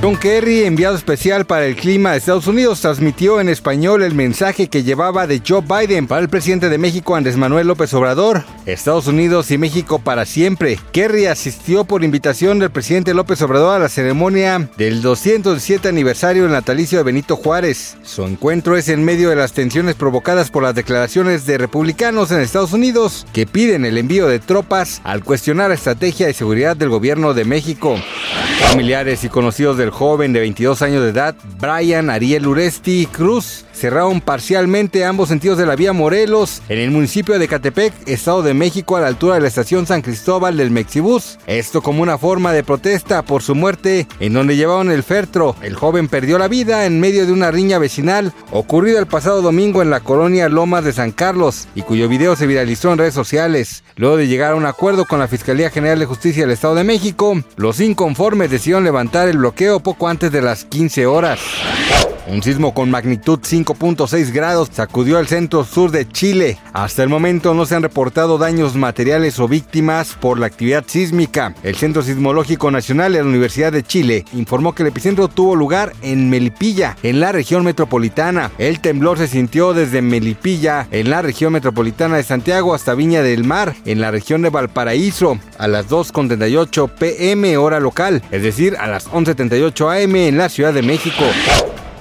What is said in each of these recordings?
John Kerry, enviado especial para el clima de Estados Unidos, transmitió en español el mensaje que llevaba de Joe Biden para el presidente de México, Andrés Manuel López Obrador. Estados Unidos y México para siempre. Kerry asistió por invitación del presidente López Obrador a la ceremonia del 207 aniversario del natalicio de Benito Juárez. Su encuentro es en medio de las tensiones provocadas por las declaraciones de republicanos en Estados Unidos que piden el envío de tropas al cuestionar la estrategia de seguridad del gobierno de México. Familiares y conocidos del joven de 22 años de edad, Brian Ariel Uresti Cruz, cerraron parcialmente ambos sentidos de la vía Morelos en el municipio de Catepec, Estado de México, a la altura de la estación San Cristóbal del Mexibus. Esto como una forma de protesta por su muerte en donde llevaban el fertro. El joven perdió la vida en medio de una riña vecinal ocurrida el pasado domingo en la colonia Lomas de San Carlos y cuyo video se viralizó en redes sociales. Luego de llegar a un acuerdo con la Fiscalía General de Justicia del Estado de México, los inconformes decidieron levantar el bloqueo poco antes de las 15 horas. Un sismo con magnitud 5.6 grados sacudió el centro sur de Chile. Hasta el momento no se han reportado daños materiales o víctimas por la actividad sísmica. El Centro Sismológico Nacional de la Universidad de Chile informó que el epicentro tuvo lugar en Melipilla, en la región metropolitana. El temblor se sintió desde Melipilla, en la región metropolitana de Santiago, hasta Viña del Mar, en la región de Valparaíso, a las 2.38 pm hora local, es decir, a las 11.38 am en la Ciudad de México.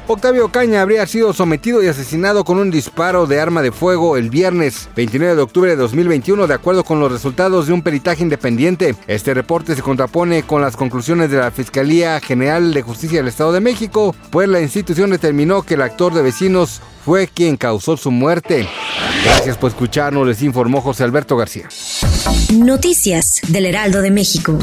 Octavio Caña habría sido sometido y asesinado con un disparo de arma de fuego el viernes 29 de octubre de 2021 de acuerdo con los resultados de un peritaje independiente. Este reporte se contrapone con las conclusiones de la Fiscalía General de Justicia del Estado de México, pues la institución determinó que el actor de vecinos fue quien causó su muerte. Gracias por escucharnos, les informó José Alberto García. Noticias del Heraldo de México.